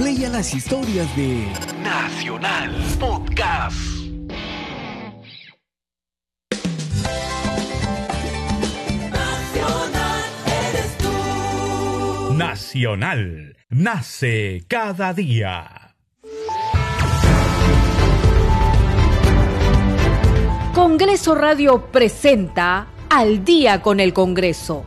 play a las historias de Nacional Podcast. Nacional eres tú. Nacional nace cada día. Congreso Radio presenta Al día con el Congreso.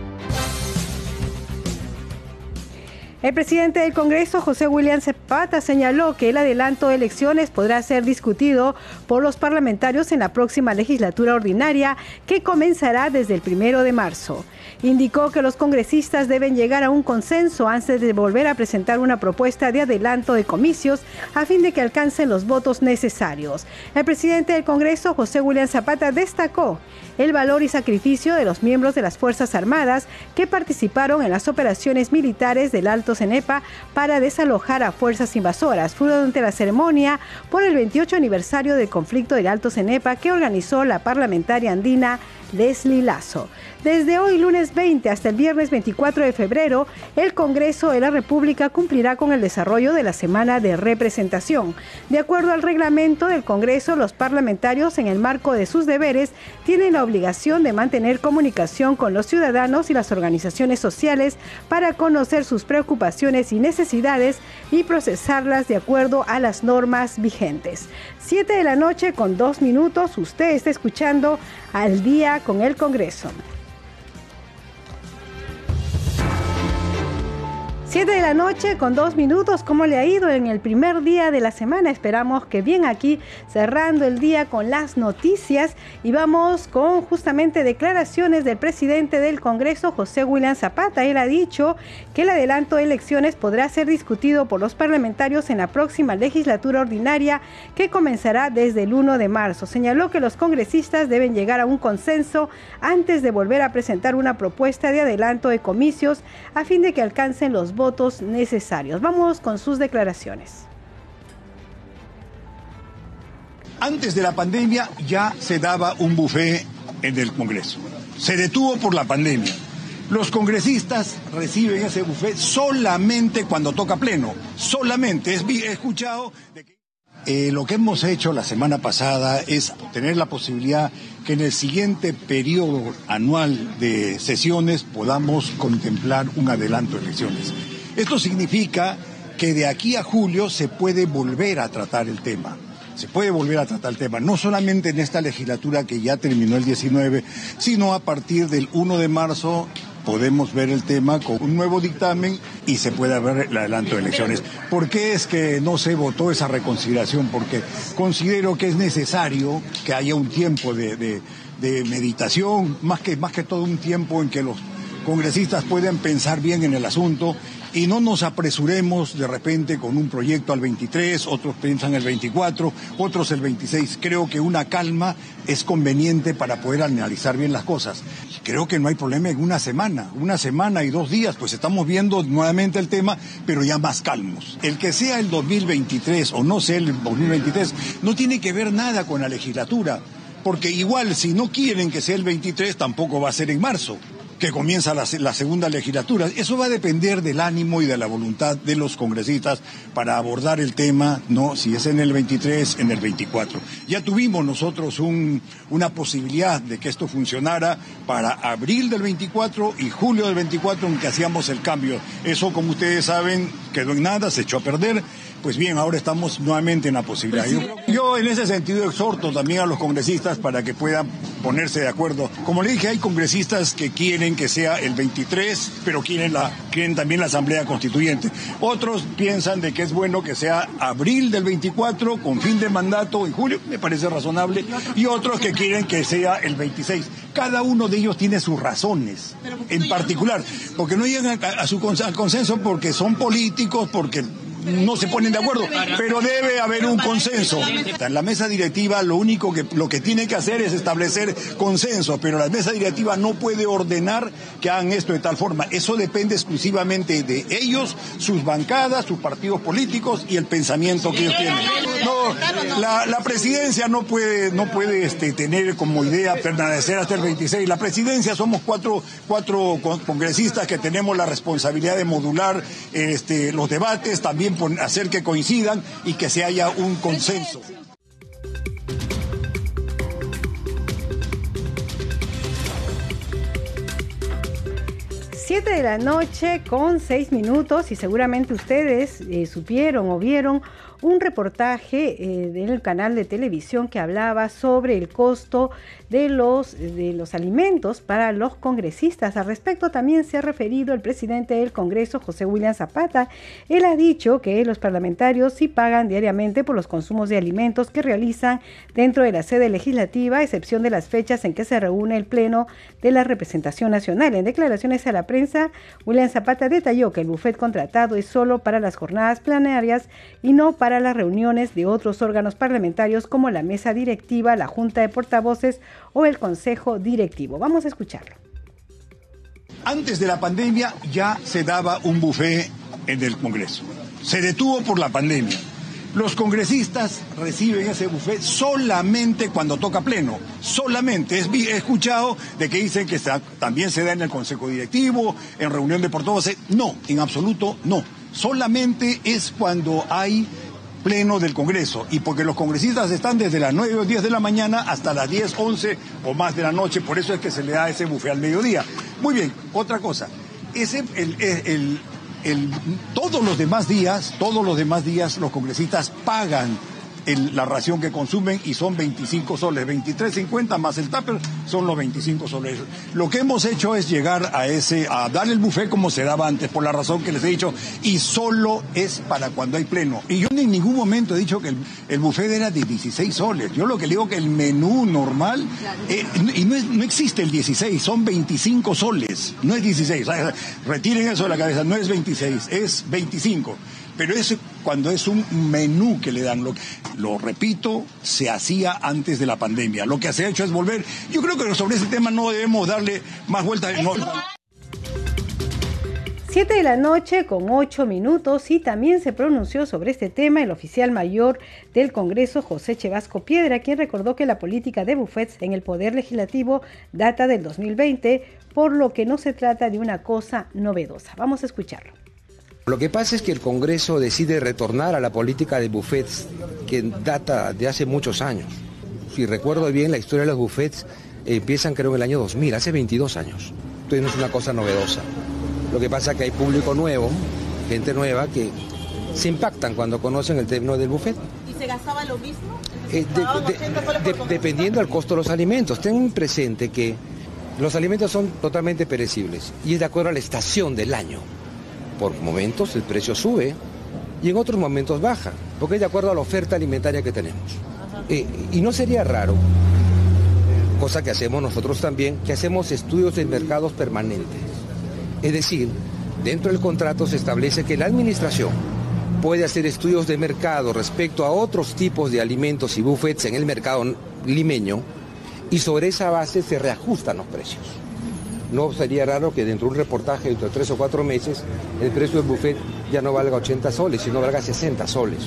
El presidente del Congreso, José William Zapata, señaló que el adelanto de elecciones podrá ser discutido por los parlamentarios en la próxima legislatura ordinaria que comenzará desde el primero de marzo. Indicó que los congresistas deben llegar a un consenso antes de volver a presentar una propuesta de adelanto de comicios a fin de que alcancen los votos necesarios. El presidente del Congreso, José William Zapata, destacó el valor y sacrificio de los miembros de las Fuerzas Armadas que participaron en las operaciones militares del Alto Cenepa para desalojar a fuerzas invasoras. Fue durante la ceremonia por el 28 aniversario del conflicto del Alto Cenepa que organizó la parlamentaria andina Leslie Lazo. Desde hoy, lunes 20, hasta el viernes 24 de febrero, el Congreso de la República cumplirá con el desarrollo de la semana de representación. De acuerdo al reglamento del Congreso, los parlamentarios, en el marco de sus deberes, tienen la obligación de mantener comunicación con los ciudadanos y las organizaciones sociales para conocer sus preocupaciones y necesidades y procesarlas de acuerdo a las normas vigentes. 7 de la noche con dos minutos, usted está escuchando al día con el Congreso. 7 de la noche con dos minutos, ¿cómo le ha ido en el primer día de la semana? Esperamos que bien aquí, cerrando el día con las noticias y vamos con justamente declaraciones del presidente del Congreso, José William Zapata. Él ha dicho que el adelanto de elecciones podrá ser discutido por los parlamentarios en la próxima legislatura ordinaria que comenzará desde el 1 de marzo. Señaló que los congresistas deben llegar a un consenso antes de volver a presentar una propuesta de adelanto de comicios a fin de que alcancen los votos necesarios. Vamos con sus declaraciones. Antes de la pandemia ya se daba un buffet en el Congreso. Se detuvo por la pandemia. Los congresistas reciben ese buffet solamente cuando toca pleno. Solamente. He escuchado. Eh, lo que hemos hecho la semana pasada es tener la posibilidad que en el siguiente periodo anual de sesiones podamos contemplar un adelanto de elecciones. Esto significa que de aquí a julio se puede volver a tratar el tema. Se puede volver a tratar el tema, no solamente en esta legislatura que ya terminó el 19, sino a partir del 1 de marzo podemos ver el tema con un nuevo dictamen y se puede ver el adelanto de elecciones. ¿Por qué es que no se votó esa reconsideración? Porque considero que es necesario que haya un tiempo de, de, de meditación, más que, más que todo un tiempo en que los congresistas puedan pensar bien en el asunto y no nos apresuremos de repente con un proyecto al 23, otros piensan el 24, otros el 26. Creo que una calma es conveniente para poder analizar bien las cosas. Creo que no hay problema en una semana, una semana y dos días, pues estamos viendo nuevamente el tema, pero ya más calmos. El que sea el 2023 o no sea el 2023 no tiene que ver nada con la legislatura, porque igual si no quieren que sea el 23 tampoco va a ser en marzo que comienza la, la, segunda legislatura. Eso va a depender del ánimo y de la voluntad de los congresistas para abordar el tema, no si es en el 23, en el 24. Ya tuvimos nosotros un, una posibilidad de que esto funcionara para abril del 24 y julio del 24 en que hacíamos el cambio. Eso, como ustedes saben, quedó en nada, se echó a perder pues bien, ahora estamos nuevamente en la posibilidad. Yo, en ese sentido exhorto también a los congresistas para que puedan ponerse de acuerdo. Como le dije, hay congresistas que quieren que sea el 23, pero quieren, la, quieren también la Asamblea Constituyente. Otros piensan de que es bueno que sea abril del 24 con fin de mandato en julio, me parece razonable, y otros que quieren que sea el 26. Cada uno de ellos tiene sus razones, en particular, porque no llegan a, su consenso porque son políticos, porque no se ponen de acuerdo, pero debe haber un consenso. En la mesa directiva lo único que lo que tiene que hacer es establecer consenso, pero la mesa directiva no puede ordenar que hagan esto de tal forma. Eso depende exclusivamente de ellos, sus bancadas, sus partidos políticos y el pensamiento que ellos tienen. No, la, presidencia no puede no puede este, tener como idea permanecer hasta el 26. La presidencia somos cuatro cuatro congresistas que tenemos la responsabilidad de modular este, los debates también hacer que coincidan y que se haya un consenso. Siete de la noche con seis minutos y seguramente ustedes eh, supieron o vieron un reportaje en eh, el canal de televisión que hablaba sobre el costo de los, de los alimentos para los congresistas. Al respecto también se ha referido el presidente del Congreso, José William Zapata. Él ha dicho que los parlamentarios sí pagan diariamente por los consumos de alimentos que realizan dentro de la sede legislativa, a excepción de las fechas en que se reúne el Pleno de la Representación Nacional. En declaraciones a la prensa, William Zapata detalló que el bufet contratado es solo para las jornadas plenarias y no para las reuniones de otros órganos parlamentarios como la mesa directiva, la Junta de Portavoces o el Consejo Directivo. Vamos a escucharlo. Antes de la pandemia ya se daba un buffet en el Congreso. Se detuvo por la pandemia. Los congresistas reciben ese buffet solamente cuando toca pleno, solamente. he escuchado de que dicen que también se da en el Consejo Directivo, en reunión de portavoces. No, en absoluto no. Solamente es cuando hay pleno del Congreso y porque los congresistas están desde las 9 o 10 de la mañana hasta las 10, 11 o más de la noche, por eso es que se le da ese buffet al mediodía. Muy bien, otra cosa, ese, el, todos los demás días, todos los demás días los congresistas pagan la ración que consumen y son 25 soles, 23.50 más el tupper son los 25 soles. Lo que hemos hecho es llegar a ese, a dar el buffet como se daba antes, por la razón que les he dicho, y solo es para cuando hay pleno. Y yo en ningún momento he dicho que el, buffet era de 16 soles. Yo lo que le digo que el menú normal, eh, y no, no, existe el 16, son 25 soles, no es 16. Retiren eso de la cabeza, no es 26, es 25 pero es cuando es un menú que le dan. Lo, lo repito, se hacía antes de la pandemia. Lo que se ha hecho es volver. Yo creo que sobre ese tema no debemos darle más vueltas. No. 7 de la noche con 8 minutos y también se pronunció sobre este tema el oficial mayor del Congreso, José Chevasco Piedra, quien recordó que la política de buffets en el Poder Legislativo data del 2020, por lo que no se trata de una cosa novedosa. Vamos a escucharlo. Lo que pasa es que el Congreso decide retornar a la política de buffets que data de hace muchos años. Si recuerdo bien, la historia de los buffets empiezan creo en el año 2000, hace 22 años. Entonces no es una cosa novedosa. Lo que pasa es que hay público nuevo, gente nueva, que se impactan cuando conocen el término del buffet. ¿Y se gastaba lo mismo? Eh, dependiendo del costo de los alimentos. Ten presente que los alimentos son totalmente perecibles y es de acuerdo a la estación del año por momentos el precio sube y en otros momentos baja, porque es de acuerdo a la oferta alimentaria que tenemos. Eh, y no sería raro, cosa que hacemos nosotros también, que hacemos estudios de mercados permanentes. Es decir, dentro del contrato se establece que la administración puede hacer estudios de mercado respecto a otros tipos de alimentos y buffets en el mercado limeño y sobre esa base se reajustan los precios. No sería raro que dentro de un reportaje dentro de tres o cuatro meses el precio del buffet ya no valga 80 soles, sino valga 60 soles.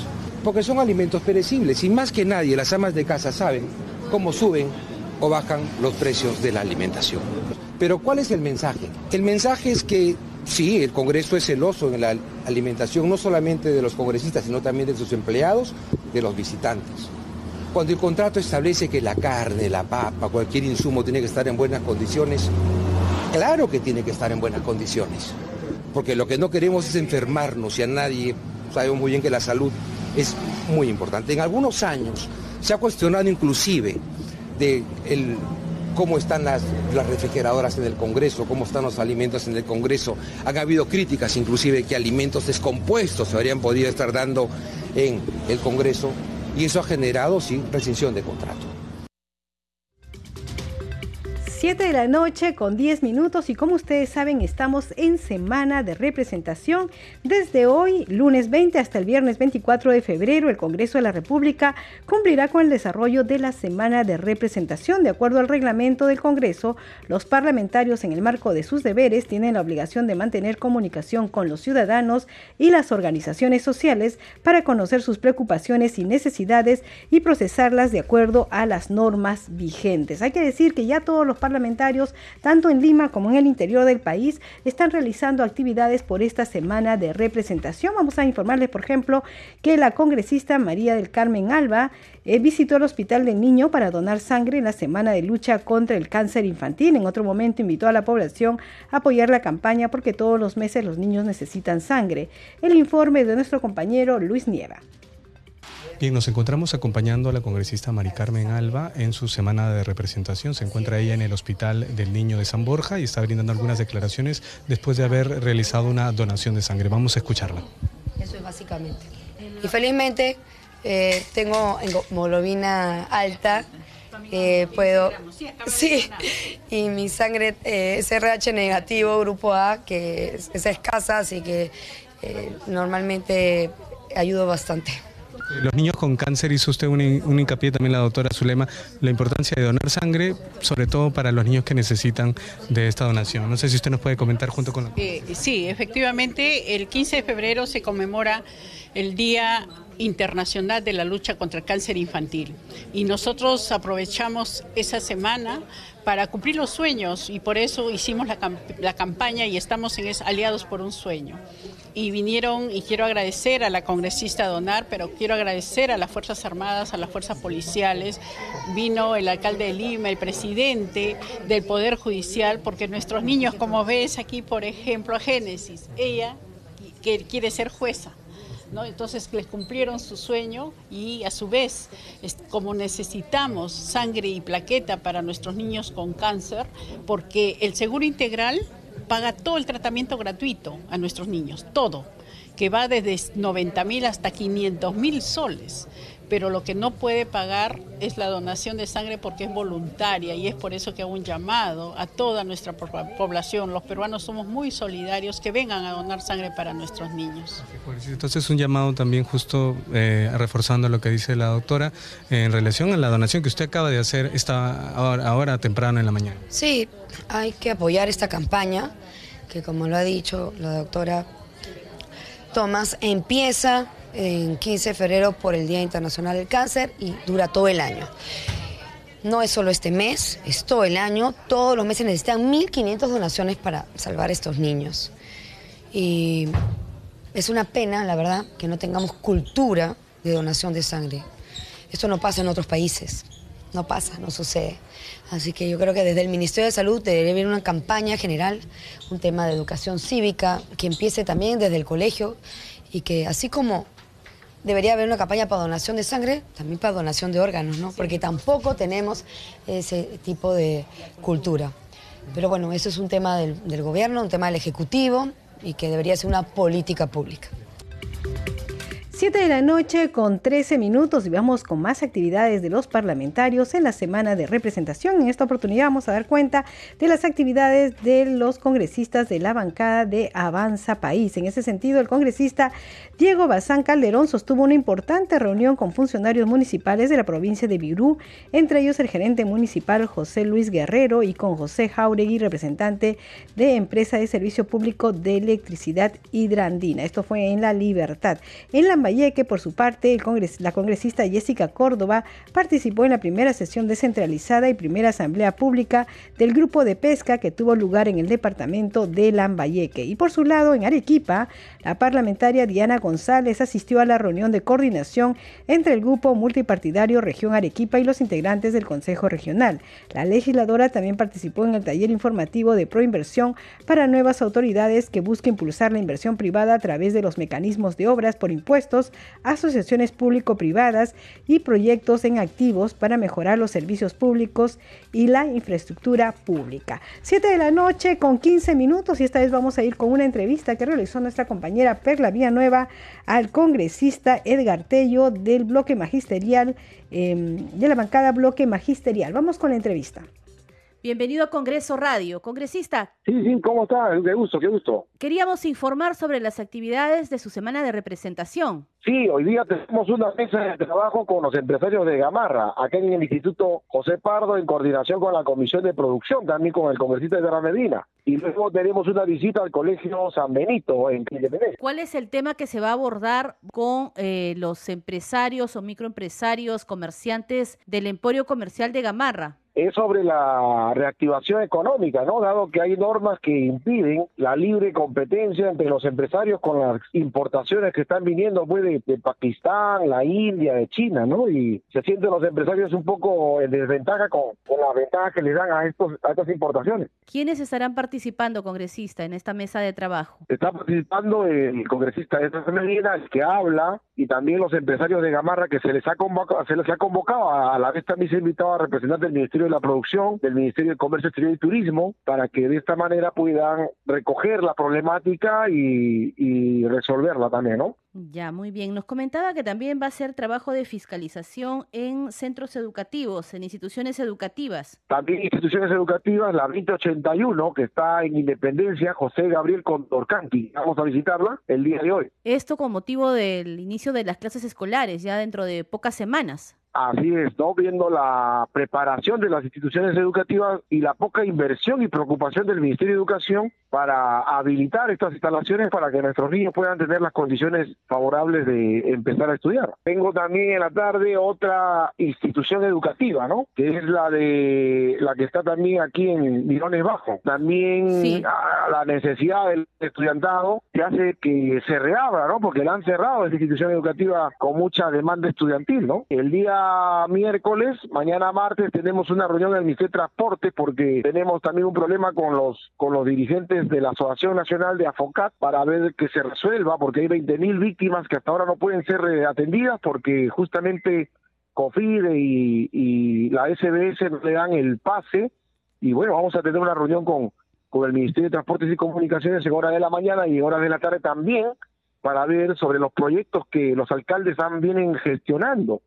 Porque son alimentos perecibles y más que nadie las amas de casa saben cómo suben o bajan los precios de la alimentación. Pero ¿cuál es el mensaje? El mensaje es que sí, el Congreso es celoso en la alimentación, no solamente de los congresistas, sino también de sus empleados, de los visitantes. Cuando el contrato establece que la carne, la papa, cualquier insumo tiene que estar en buenas condiciones, Claro que tiene que estar en buenas condiciones, porque lo que no queremos es enfermarnos y a nadie sabemos muy bien que la salud es muy importante. En algunos años se ha cuestionado inclusive de cómo están las, las, refrigeradoras en el Congreso, cómo están los alimentos en el Congreso. Han habido críticas inclusive que alimentos descompuestos se habrían podido estar dando en el Congreso y eso ha generado, sí, rescisión de contrato. 7 de la noche con 10 minutos y como ustedes saben estamos en semana de representación. Desde hoy, lunes 20 hasta el viernes 24 de febrero, el Congreso de la República cumplirá con el desarrollo de la semana de representación. De acuerdo al reglamento del Congreso, los parlamentarios en el marco de sus deberes tienen la obligación de mantener comunicación con los ciudadanos y las organizaciones sociales para conocer sus preocupaciones y necesidades y procesarlas de acuerdo a las normas vigentes. Hay que decir que ya todos los parlamentarios parlamentarios, tanto en Lima como en el interior del país, están realizando actividades por esta semana de representación. Vamos a informarles, por ejemplo, que la congresista María del Carmen Alba eh, visitó el Hospital del Niño para donar sangre en la semana de lucha contra el cáncer infantil. En otro momento invitó a la población a apoyar la campaña porque todos los meses los niños necesitan sangre. El informe de nuestro compañero Luis Nieva. Bien, nos encontramos acompañando a la congresista Mari Carmen Alba en su semana de representación. Se encuentra ella en el Hospital del Niño de San Borja y está brindando algunas declaraciones después de haber realizado una donación de sangre. Vamos a escucharla. Eso es básicamente. Y felizmente eh, tengo hemoglobina alta. Eh, puedo, sí, y mi sangre eh, es RH negativo, grupo A, que es, es escasa, así que normalmente ayudo bastante. Los niños con cáncer hizo usted un, hincapié también la doctora Zulema, la importancia de donar sangre, sobre todo para los niños que necesitan de esta donación. No sé si usted nos puede comentar junto con la... Eh, sí, efectivamente, el 15 de febrero se conmemora el Día Internacional de la Lucha contra el Cáncer Infantil y nosotros aprovechamos esa semana para cumplir los sueños y por eso hicimos la, la campaña y estamos en es, aliados por un sueño y vinieron, y quiero agradecer a la congresista Donar, pero quiero agradecer a las Fuerzas Armadas, a las Fuerzas Policiales, vino el alcalde de Lima, el presidente del Poder Judicial, porque nuestros niños, como ves aquí, por ejemplo, a Génesis, ella que quiere ser jueza. ¿No? Entonces les cumplieron su sueño y a su vez, como necesitamos sangre y plaqueta para nuestros niños con cáncer, porque el seguro integral paga todo el tratamiento gratuito a nuestros niños, todo, que va desde 90 mil hasta 500 mil soles. Pero lo que no puede pagar es la donación de sangre porque es voluntaria y es por eso que hago un llamado a toda nuestra población. Los peruanos somos muy solidarios, que vengan a donar sangre para nuestros niños. Entonces un llamado también justo eh, reforzando lo que dice la doctora en relación a la donación que usted acaba de hacer esta ahora temprano en la mañana. Sí, hay que apoyar esta campaña, que como lo ha dicho la doctora Tomás, empieza en 15 de febrero por el Día Internacional del Cáncer y dura todo el año. No es solo este mes, es todo el año. Todos los meses necesitan 1.500 donaciones para salvar a estos niños. Y es una pena, la verdad, que no tengamos cultura de donación de sangre. Esto no pasa en otros países. No pasa, no sucede. Así que yo creo que desde el Ministerio de Salud debería haber una campaña general, un tema de educación cívica, que empiece también desde el colegio y que así como debería haber una campaña para donación de sangre, también para donación de órganos, ¿no? Porque tampoco tenemos ese tipo de cultura. Pero bueno, eso es un tema del, del gobierno, un tema del Ejecutivo y que debería ser una política pública. 7 de la noche con 13 minutos y vamos con más actividades de los parlamentarios en la semana de representación. En esta oportunidad vamos a dar cuenta de las actividades de los congresistas de la bancada de Avanza País. En ese sentido, el congresista Diego Bazán Calderón sostuvo una importante reunión con funcionarios municipales de la provincia de Virú, entre ellos el gerente municipal José Luis Guerrero y con José Jauregui, representante de Empresa de Servicio Público de Electricidad Hidrandina. Esto fue en La Libertad. En la Lambayeque, por su parte, la congresista Jessica Córdoba participó en la primera sesión descentralizada y primera asamblea pública del grupo de pesca que tuvo lugar en el departamento de Lambayeque. Y por su lado, en Arequipa, la parlamentaria Diana González asistió a la reunión de coordinación entre el grupo multipartidario Región Arequipa y los integrantes del Consejo Regional. La legisladora también participó en el taller informativo de proinversión para nuevas autoridades que busca impulsar la inversión privada a través de los mecanismos de obras por impuestos, asociaciones público-privadas y proyectos en activos para mejorar los servicios públicos y la infraestructura pública. Siete de la noche con 15 minutos y esta vez vamos a ir con una entrevista que realizó nuestra compañera Perla Villanueva al congresista Edgar Tello del bloque magisterial, em, de la bancada bloque magisterial. Vamos con la entrevista. Bienvenido a Congreso Radio. Congresista. Sí, sí, ¿cómo está? Qué gusto, qué gusto. Queríamos informar sobre las actividades de su semana de representación. Sí, hoy día tenemos una mesa de trabajo con los empresarios de Gamarra, acá en el Instituto José Pardo, en coordinación con la Comisión de Producción, también con el congresista de Gran Medina. Y luego tenemos una visita al Colegio San Benito en Independencia. ¿Cuál es el tema que se va a abordar con eh, los empresarios o microempresarios, comerciantes del Emporio Comercial de Gamarra? es sobre la reactivación económica, ¿no? Dado que hay normas que impiden la libre competencia entre los empresarios con las importaciones que están viniendo pues, de, Pakistán, la India, de China, ¿no? Y se sienten los empresarios un poco en desventaja con, con las ventajas que les dan a, estos, a estas importaciones. ¿Quiénes estarán participando, congresista, en esta mesa de trabajo? Está participando el congresista de esta Medina, el que habla, y también los empresarios de Gamarra que se les ha convocado, se les ha convocado a la vez también se ha invitado a representantes del Ministerio de la Producción, del Ministerio de Comercio Exterior y Turismo, para que de esta manera puedan recoger la problemática y, y resolverla también, ¿no? Ya, muy bien. Nos comentaba que también va a ser trabajo de fiscalización en centros educativos, en instituciones educativas. También instituciones educativas, la 2081, que está en Independencia, José Gabriel Condorcanqui. Vamos a visitarla el día de hoy. Esto con motivo del inicio de las clases escolares, ya dentro de pocas semanas. Así es, ¿no? Viendo la preparación de las instituciones educativas y la poca inversión y preocupación del Ministerio de Educación para habilitar estas instalaciones para que nuestros niños puedan tener las condiciones favorables de empezar a estudiar. Tengo también en la tarde otra institución educativa, ¿no? Que es la de la que está también aquí en Mirones Bajo. También la necesidad del estudiantado que hace que se reabra, ¿no? Porque la han cerrado esa institución educativa con mucha demanda estudiantil, ¿no? El día miércoles, mañana martes tenemos una reunión en el Ministerio de Transporte porque tenemos también un problema con los con los dirigentes de la Asociación Nacional de Afocat para ver que se resuelva porque hay 20.000 víctimas que hasta ahora no pueden ser eh, atendidas porque justamente COFIDE y, la SBS le dan el pase y bueno, vamos a tener una reunión con, con el Ministerio de Transportes y Comunicaciones en hora de la mañana y en horas de la tarde también para ver sobre los proyectos que los alcaldes han vienen gestionando.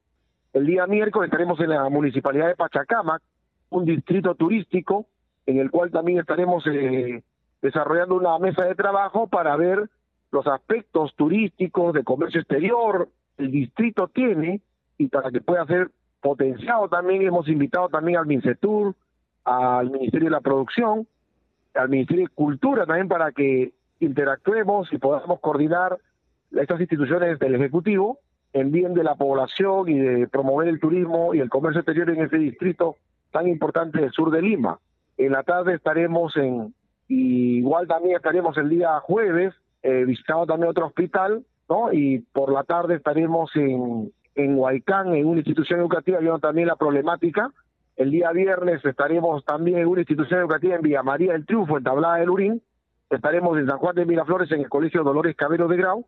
El día miércoles estaremos en la municipalidad de Pachacamac, un distrito turístico, en el cual también estaremos eh, desarrollando una mesa de trabajo para ver los aspectos turísticos de comercio exterior el distrito tiene y para que pueda ser potenciado también. Hemos invitado también al MINCETUR, al Ministerio de la Producción, al Ministerio de Cultura también para que interactuemos y podamos coordinar estas instituciones del Ejecutivo en bien de la población y de promover el turismo y el comercio exterior en ese distrito tan importante del sur de Lima. En la tarde estaremos en, igual también estaremos el día jueves eh, visitando también otro hospital, ¿no? Y por la tarde estaremos en, en Huaycán, en una institución educativa, viendo también la problemática. El día viernes estaremos también en una institución educativa en Villa María del Triunfo, en Tablada del Urín. Estaremos en San Juan de Miraflores, en el Colegio Dolores Cabero de Grau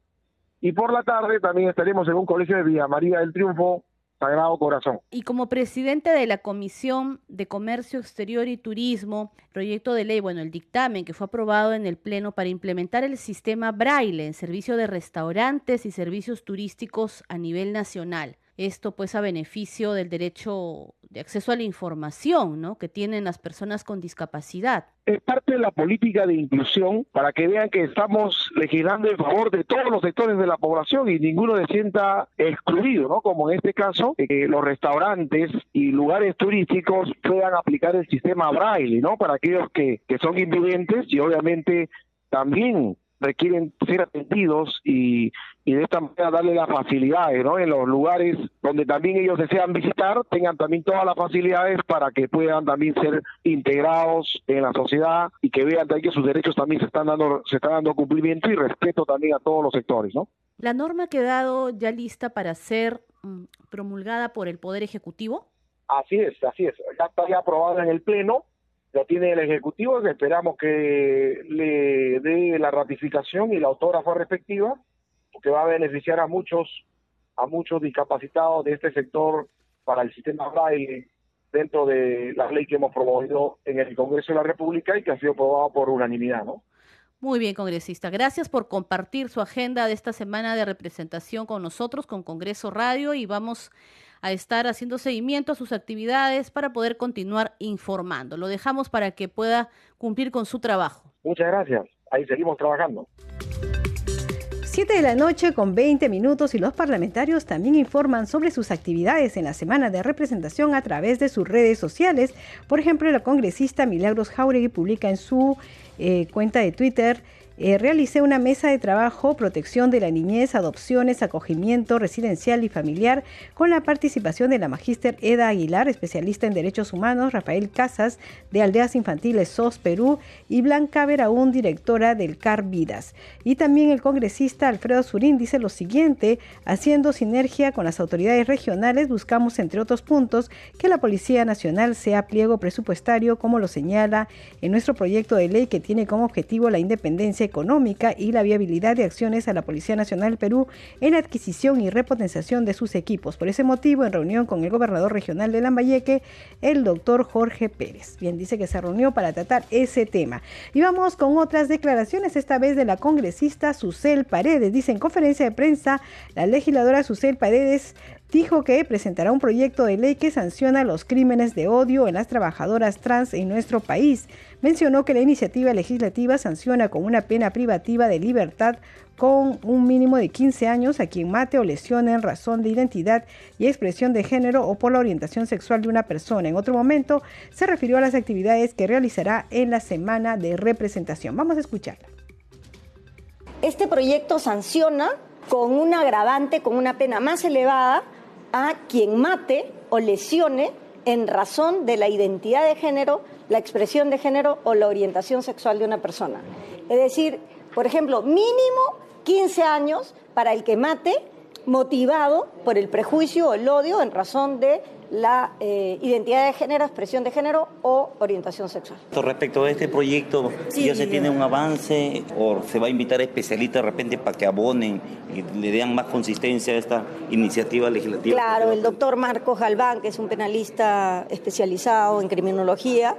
y por la tarde también estaremos en un colegio de Villa María del Triunfo, Sagrado Corazón. Y como presidente de la Comisión de Comercio Exterior y Turismo, proyecto de ley, bueno, el dictamen que fue aprobado en el Pleno para implementar el sistema Braille en servicio de restaurantes y servicios turísticos a nivel nacional. Esto pues a beneficio del derecho de acceso a la información ¿no? que tienen las personas con discapacidad. Es parte de la política de inclusión para que vean que estamos legislando en favor de todos los sectores de la población y ninguno se sienta excluido, ¿no? Como en este caso, que los restaurantes y lugares turísticos puedan aplicar el sistema braille, ¿no? Para aquellos que, que son invidentes y obviamente también requieren ser atendidos y, y de esta manera darle las facilidades, ¿no? En los lugares donde también ellos desean visitar, tengan también todas las facilidades para que puedan también ser integrados en la sociedad y que vean también que sus derechos también se están dando, se está dando cumplimiento y respeto también a todos los sectores, ¿no? ¿La norma ha quedado ya lista para ser mm, promulgada por el Poder Ejecutivo? Así es, así es. Ya está ya aprobada en el Pleno, ya tiene el Ejecutivo, esperamos que le dé la ratificación y la autógrafa respectiva, porque va a beneficiar a muchos, a muchos discapacitados de este sector para el sistema braille dentro de la ley que hemos promovido en el Congreso de la República y que ha sido aprobado por unanimidad, ¿no? Muy bien, congresista. Gracias por compartir su agenda de esta semana de representación con nosotros, con Congreso Radio, y vamos a estar haciendo seguimiento a sus actividades para poder continuar informando. Lo dejamos para que pueda cumplir con su trabajo. Muchas gracias. Ahí seguimos trabajando. 7 de la noche con 20 minutos y los parlamentarios también informan sobre sus actividades en la semana de representación a través de sus redes sociales. Por ejemplo, la congresista Milagros Jauregui publica en su eh, cuenta de Twitter eh, realicé una mesa de trabajo, protección de la niñez, adopciones, acogimiento residencial y familiar, con la participación de la magíster Eda Aguilar, especialista en derechos humanos, Rafael Casas, de Aldeas Infantiles SOS Perú, y Blanca Veraún, directora del CAR Vidas. Y también el congresista Alfredo Surín dice lo siguiente, haciendo sinergia con las autoridades regionales, buscamos, entre otros puntos, que la Policía Nacional sea pliego presupuestario, como lo señala en nuestro proyecto de ley que tiene como objetivo la independencia económica y la viabilidad de acciones a la Policía Nacional Perú en adquisición y repotenciación de sus equipos. Por ese motivo, en reunión con el gobernador regional de Lambayeque, el doctor Jorge Pérez. Bien, dice que se reunió para tratar ese tema. Y vamos con otras declaraciones, esta vez de la congresista Susel Paredes. Dice en conferencia de prensa, la legisladora Susel Paredes dijo que presentará un proyecto de ley que sanciona los crímenes de odio en las trabajadoras trans en nuestro país. Mencionó que la iniciativa legislativa sanciona con una pena privativa de libertad con un mínimo de 15 años a quien mate o lesione en razón de identidad y expresión de género o por la orientación sexual de una persona. En otro momento se refirió a las actividades que realizará en la semana de representación. Vamos a escucharla. Este proyecto sanciona con un agravante, con una pena más elevada, a quien mate o lesione en razón de la identidad de género, la expresión de género o la orientación sexual de una persona. Es decir, por ejemplo, mínimo 15 años para el que mate motivado por el prejuicio o el odio en razón de la eh, identidad de género, expresión de género o orientación sexual. Respecto a este proyecto, ¿ya se tiene un avance o se va a invitar a especialistas de repente para que abonen y le den más consistencia a esta iniciativa legislativa? Claro, el doctor Marcos Galván, que es un penalista especializado en criminología,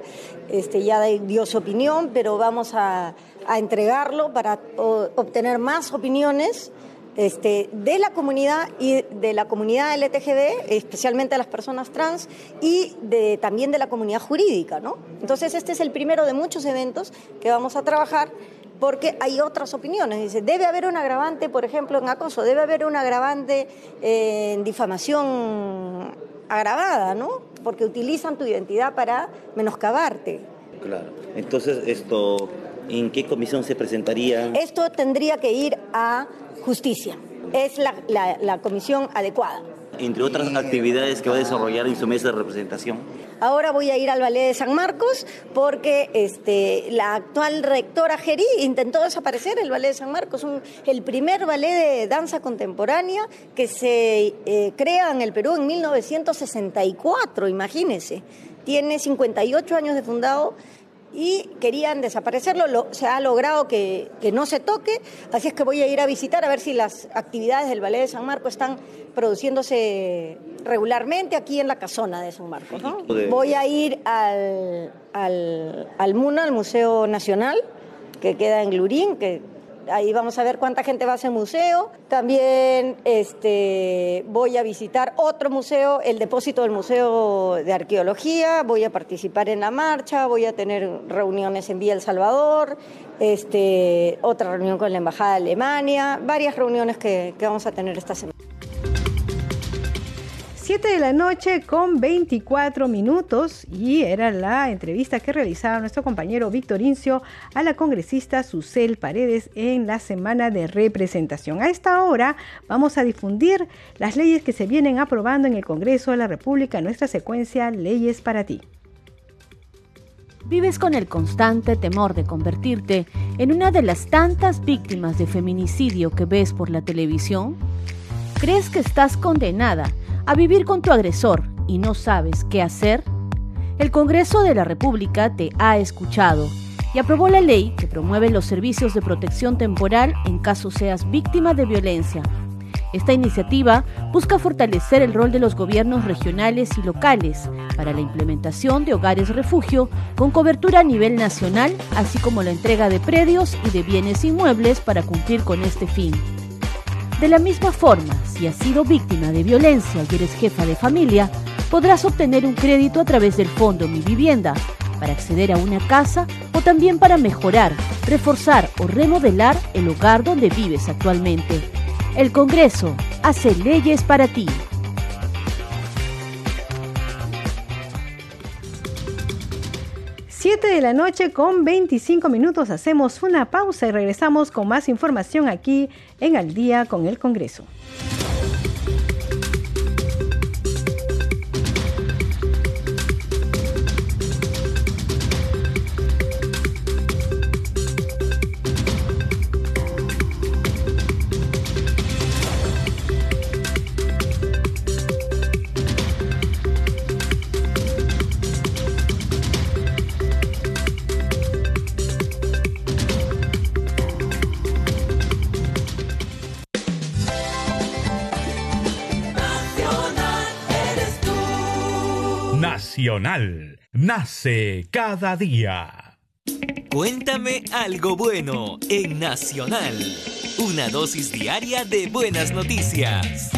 este, ya dio su opinión, pero vamos a, a entregarlo para obtener más opiniones este, de la comunidad y de la comunidad LTGB, especialmente de las personas trans, y de, también de la comunidad jurídica. ¿no? Entonces, este es el primero de muchos eventos que vamos a trabajar porque hay otras opiniones. Dice, debe haber un agravante, por ejemplo, en acoso, debe haber un agravante en difamación agravada, ¿no? Porque utilizan tu identidad para menoscabarte. Claro. Entonces, esto, ¿en qué comisión se presentaría? Esto tendría que ir a justicia. Es la, comisión adecuada. Entre otras actividades que va a desarrollar en su mesa de representación. Ahora voy a ir al Ballet de San Marcos porque este, la actual rectora Gerí intentó desaparecer el Ballet de San Marcos, el primer ballet de danza contemporánea que se eh, crea en el Perú en 1964, imagínense. Tiene 58 años de fundado y querían desaparecerlo. se ha logrado que, no se toque, así es que voy a ir a visitar a ver si las actividades del Ballet de San Marcos están produciéndose regularmente aquí en la casona de San Marcos. Voy a ir al, al, al MUNA, al Museo Nacional, que queda en Lurín, que Ahí vamos a ver cuánta gente va a ese museo. También este, voy a visitar otro museo, el depósito del Museo de Arqueología. Voy a participar en la marcha, voy a tener reuniones en Vía El Salvador, este, otra reunión con la Embajada de Alemania, varias reuniones que, que vamos a tener esta semana. 7 de la noche con 24 minutos y era la entrevista que realizaba nuestro compañero Víctor Incio a la congresista Susel Paredes en la semana de representación. A esta hora vamos a difundir las leyes que se vienen aprobando en el Congreso de la República, nuestra secuencia Leyes para ti. ¿Vives con el constante temor de convertirte en una de las tantas víctimas de feminicidio que ves por la televisión? ¿Crees que estás condenada a vivir con tu agresor y no sabes qué hacer? El Congreso de la República te ha escuchado y aprobó la ley que promueve los servicios de protección temporal en caso seas víctima de violencia. Esta iniciativa busca fortalecer el rol de los gobiernos regionales y locales para la implementación de hogares refugio con cobertura a nivel nacional, así como la entrega de predios y de bienes inmuebles para cumplir con este fin. De la misma forma, si has sido víctima de violencia y eres jefa de familia, podrás obtener un crédito a través del Fondo Mi Vivienda para acceder a una casa o también para mejorar, reforzar o remodelar el hogar donde vives actualmente. El Congreso hace leyes para ti. 7 de la noche con 25 minutos hacemos una pausa y regresamos con más información aquí en Al día con el Congreso. Nacional. Nace cada día. Cuéntame algo bueno en Nacional. Una dosis diaria de buenas noticias.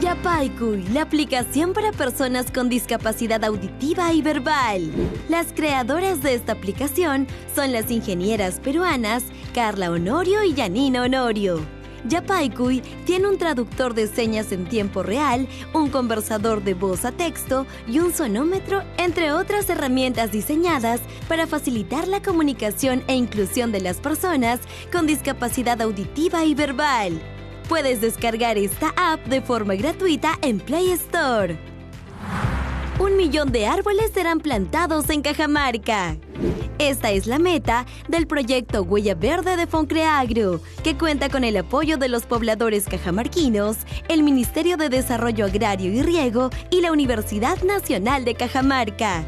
Yapaikuy, la aplicación para personas con discapacidad auditiva y verbal. Las creadoras de esta aplicación son las ingenieras peruanas Carla Honorio y Janina Honorio. Yapaikuy tiene un traductor de señas en tiempo real, un conversador de voz a texto y un sonómetro, entre otras herramientas diseñadas para facilitar la comunicación e inclusión de las personas con discapacidad auditiva y verbal. Puedes descargar esta app de forma gratuita en Play Store. Un millón de árboles serán plantados en Cajamarca. Esta es la meta del proyecto Huella Verde de Foncreagro, que cuenta con el apoyo de los pobladores cajamarquinos, el Ministerio de Desarrollo Agrario y Riego y la Universidad Nacional de Cajamarca.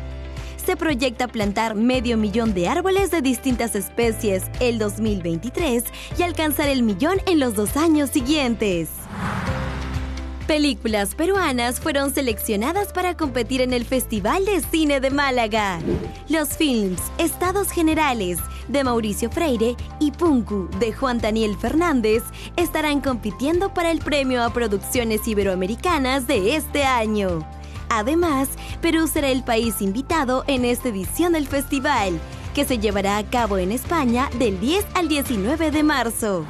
Se proyecta plantar medio millón de árboles de distintas especies el 2023 y alcanzar el millón en los dos años siguientes. Películas peruanas fueron seleccionadas para competir en el Festival de Cine de Málaga. Los films Estados Generales de Mauricio Freire y Punku de Juan Daniel Fernández estarán compitiendo para el premio a producciones iberoamericanas de este año. Además, Perú será el país invitado en esta edición del festival, que se llevará a cabo en España del 10 al 19 de marzo.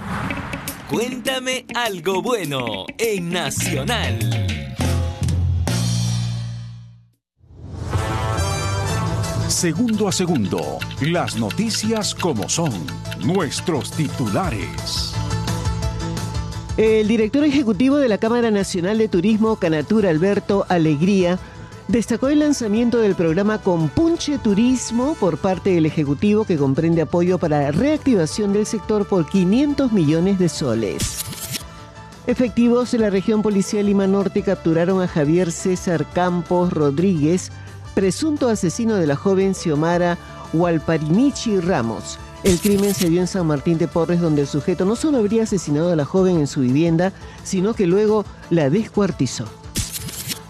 Cuéntame algo bueno en Nacional. Segundo a segundo, las noticias como son, nuestros titulares. El director ejecutivo de la Cámara Nacional de Turismo, Canatura Alberto Alegría, destacó el lanzamiento del programa Compunche Turismo por parte del Ejecutivo que comprende apoyo para la reactivación del sector por 500 millones de soles. Efectivos de la región policial Lima Norte capturaron a Javier César Campos Rodríguez, presunto asesino de la joven Xiomara Walparinichi Ramos. El crimen se dio en San Martín de Porres, donde el sujeto no solo habría asesinado a la joven en su vivienda, sino que luego la descuartizó.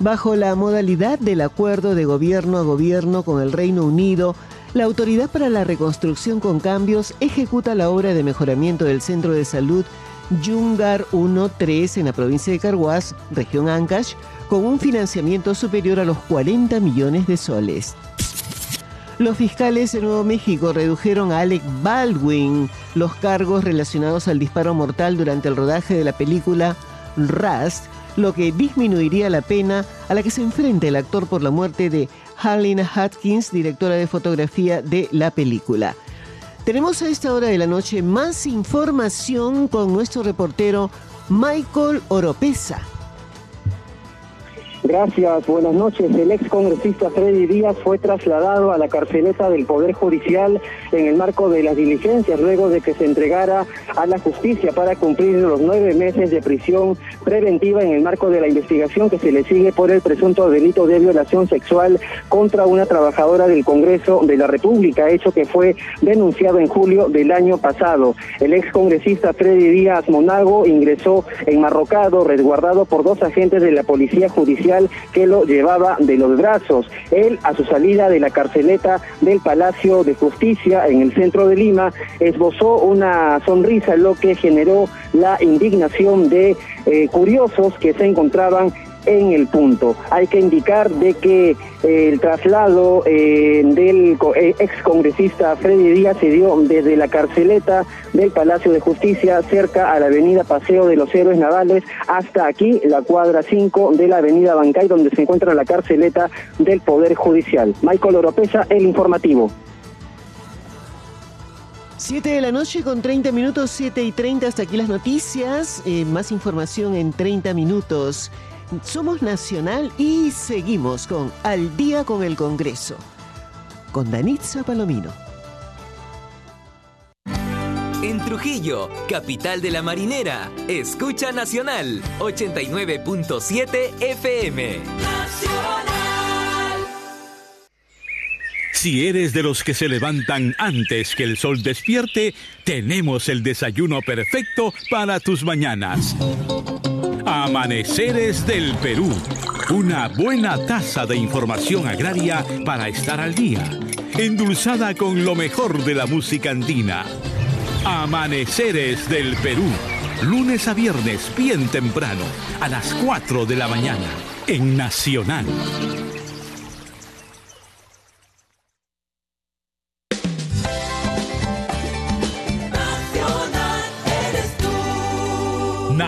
Bajo la modalidad del acuerdo de gobierno a gobierno con el Reino Unido, la Autoridad para la Reconstrucción con Cambios ejecuta la obra de mejoramiento del Centro de Salud Yungar 1-3 en la provincia de Carhuaz, región Ancash, con un financiamiento superior a los 40 millones de soles. Los fiscales de Nuevo México redujeron a Alec Baldwin los cargos relacionados al disparo mortal durante el rodaje de la película Rust lo que disminuiría la pena a la que se enfrenta el actor por la muerte de Harlina Hopkins, directora de fotografía de la película. Tenemos a esta hora de la noche más información con nuestro reportero Michael Oropesa. Gracias, buenas noches. El ex congresista Freddy Díaz fue trasladado a la carceleta del Poder Judicial en el marco de las diligencias luego de que se entregara a la justicia para cumplir los nueve meses de prisión preventiva en el marco de la investigación que se le sigue por el presunto delito de violación sexual contra una trabajadora del Congreso de la República, hecho que fue denunciado en julio del año pasado. El ex congresista Freddy Díaz Monago ingresó enmarrocado, resguardado por dos agentes de la Policía Judicial que lo llevaba de los brazos. Él, a su salida de la carceleta del Palacio de Justicia en el centro de Lima, esbozó una sonrisa, lo que generó la indignación de eh, curiosos que se encontraban en el punto. Hay que indicar de que eh, el traslado eh, del eh, ex congresista Freddy Díaz se dio desde la carceleta del Palacio de Justicia cerca a la avenida Paseo de los Héroes Navales hasta aquí, la cuadra 5 de la avenida Bancay, donde se encuentra la carceleta del Poder Judicial. Michael Oropesa, el informativo. 7 de la noche con 30 minutos, 7 y 30, hasta aquí las noticias. más información en 30 minutos. Somos Nacional y seguimos con Al día con el Congreso. Con Danitza Palomino. En Trujillo, capital de la marinera, escucha Nacional 89.7 FM. Nacional. Si eres de los que se levantan antes que el sol despierte, tenemos el desayuno perfecto para tus mañanas. Amaneceres del Perú. Una buena taza de información agraria para estar al día. Endulzada con lo mejor de la música andina. Amaneceres del Perú. Lunes a viernes, bien temprano, a las 4 de la mañana, en Nacional.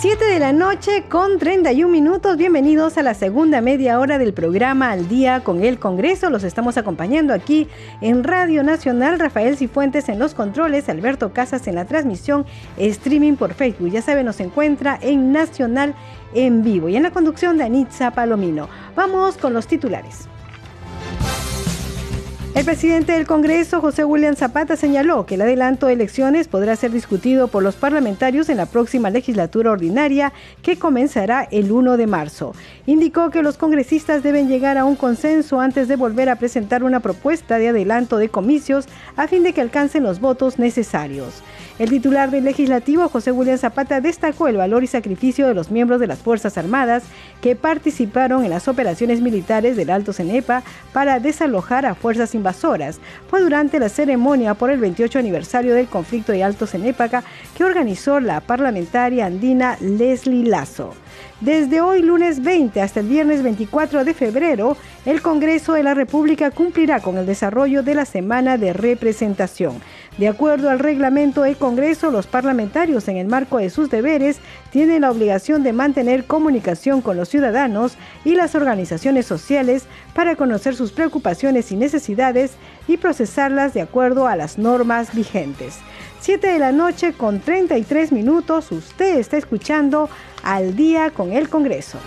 7 de la noche con 31 minutos. Bienvenidos a la segunda media hora del programa Al Día con el Congreso. Los estamos acompañando aquí en Radio Nacional. Rafael Cifuentes en los controles, Alberto Casas en la transmisión, streaming por Facebook. Ya saben, nos encuentra en Nacional en vivo y en la conducción de Anitza Palomino. Vamos con los titulares. El presidente del Congreso, José William Zapata, señaló que el adelanto de elecciones podrá ser discutido por los parlamentarios en la próxima legislatura ordinaria que comenzará el 1 de marzo. Indicó que los congresistas deben llegar a un consenso antes de volver a presentar una propuesta de adelanto de comicios a fin de que alcancen los votos necesarios. El titular del legislativo, José William Zapata, destacó el valor y sacrificio de los miembros de las Fuerzas Armadas que participaron en las operaciones militares del Alto Cenepa para desalojar a fuerzas invasoras. Fue durante la ceremonia por el 28 aniversario del conflicto de Alto Cenépaca que organizó la parlamentaria andina Leslie Lazo. Desde hoy lunes 20 hasta el viernes 24 de febrero, el Congreso de la República cumplirá con el desarrollo de la semana de representación. De acuerdo al reglamento del Congreso, los parlamentarios en el marco de sus deberes tienen la obligación de mantener comunicación con los ciudadanos y las organizaciones sociales para conocer sus preocupaciones y necesidades y procesarlas de acuerdo a las normas vigentes. 7 de la noche con 33 minutos, usted está escuchando al día con el Congreso.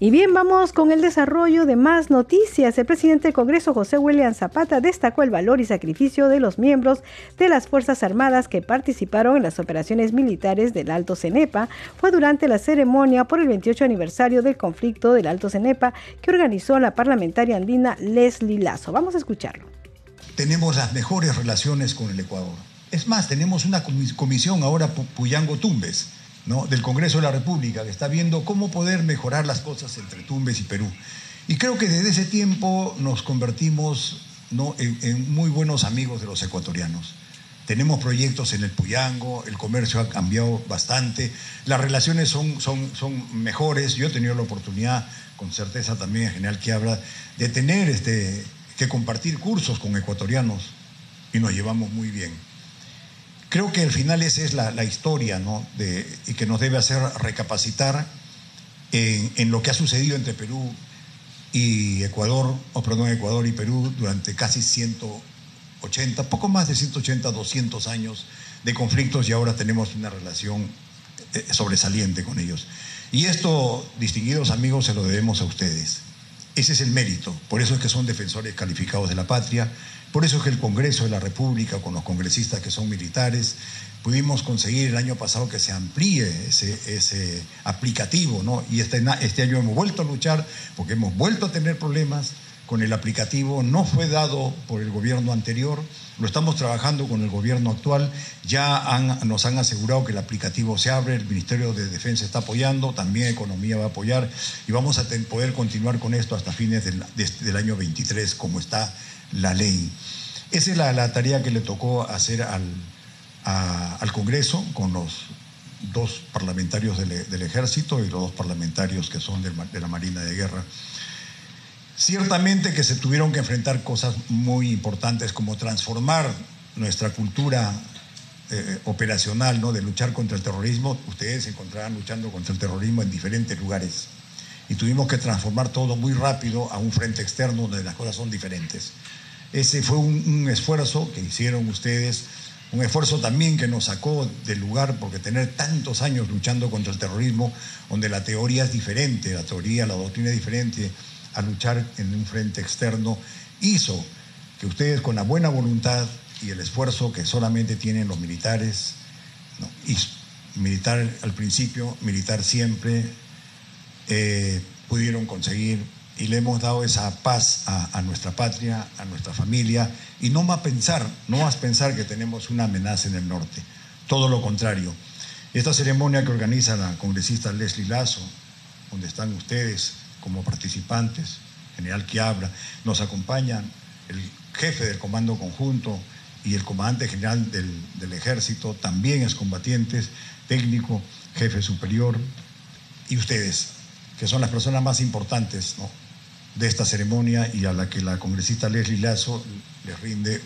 Y bien, vamos con el desarrollo de más noticias. El presidente del Congreso, José William Zapata, destacó el valor y sacrificio de los miembros de las Fuerzas Armadas que participaron en las operaciones militares del Alto Cenepa. Fue durante la ceremonia por el 28 aniversario del conflicto del Alto Cenepa que organizó la parlamentaria andina Leslie Lazo. Vamos a escucharlo. Tenemos las mejores relaciones con el Ecuador. Es más, tenemos una comisión ahora, Puyango Tumbes, del Congreso de la República, que está viendo cómo poder mejorar las cosas entre Tumbes y Perú. Y creo que desde ese tiempo nos convertimos en, muy buenos amigos de los ecuatorianos. Tenemos proyectos en el Puyango, el comercio ha cambiado bastante, las relaciones son, son, son mejores. Yo he tenido la oportunidad, con certeza también en general que habla, de tener este, que compartir cursos con ecuatorianos y nos llevamos muy bien. Creo que al final esa es la, historia ¿no? y que nos debe hacer recapacitar en, en, lo que ha sucedido entre Perú y Ecuador, o perdón, Ecuador y Perú durante casi 180, poco más de 180, 200 años de conflictos y ahora tenemos una relación eh, sobresaliente con ellos. Y esto, distinguidos amigos, se lo debemos a ustedes. Ese es el mérito, por eso es que son defensores calificados de la patria, por eso es que el Congreso de la República, con los congresistas que son militares, pudimos conseguir el año pasado que se amplíe ese, aplicativo, ¿no? Y este, este año hemos vuelto a luchar porque hemos vuelto a tener problemas con el aplicativo, no fue dado por el gobierno anterior, lo estamos trabajando con el gobierno actual, ya nos han asegurado que el aplicativo se abre, el Ministerio de Defensa está apoyando, también Economía va a apoyar. Y vamos a poder continuar con esto hasta fines del, del año 23, como está la ley. Esa es la, tarea que le tocó hacer al, al Congreso con los dos parlamentarios del, ejército y los dos parlamentarios que son de la Marina de Guerra. Ciertamente que se tuvieron que enfrentar cosas muy importantes como transformar nuestra cultura eh, operacional, ¿no? de luchar contra el terrorismo. Ustedes se encontrarán luchando contra el terrorismo en diferentes lugares. Y tuvimos que transformar todo muy rápido a un frente externo donde las cosas son diferentes. Ese fue un, esfuerzo que hicieron ustedes, un esfuerzo también que nos sacó del lugar, porque tener tantos años luchando contra el terrorismo, donde la teoría es diferente, la teoría, la doctrina es diferente, a luchar en un frente externo, hizo que ustedes con la buena voluntad y el esfuerzo que solamente tienen los militares, y militar al principio, militar siempre, eh, pudieron conseguir y le hemos dado esa paz a, nuestra patria, a nuestra familia, y no más pensar, no más pensar que tenemos una amenaza en el norte, todo lo contrario. Esta ceremonia que organiza la congresista Leslie Lazo, donde están ustedes como participantes, general Quiabra, nos acompañan el jefe del Comando Conjunto y el comandante general del, ejército, también es combatientes, técnico, jefe superior, y ustedes, que son las personas más importantes, ¿no? De esta ceremonia y a la que la congresista Leslie Lazo les rinde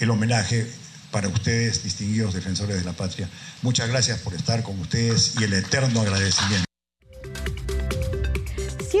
el homenaje para ustedes, distinguidos defensores de la patria. Muchas gracias por estar con ustedes y el eterno agradecimiento.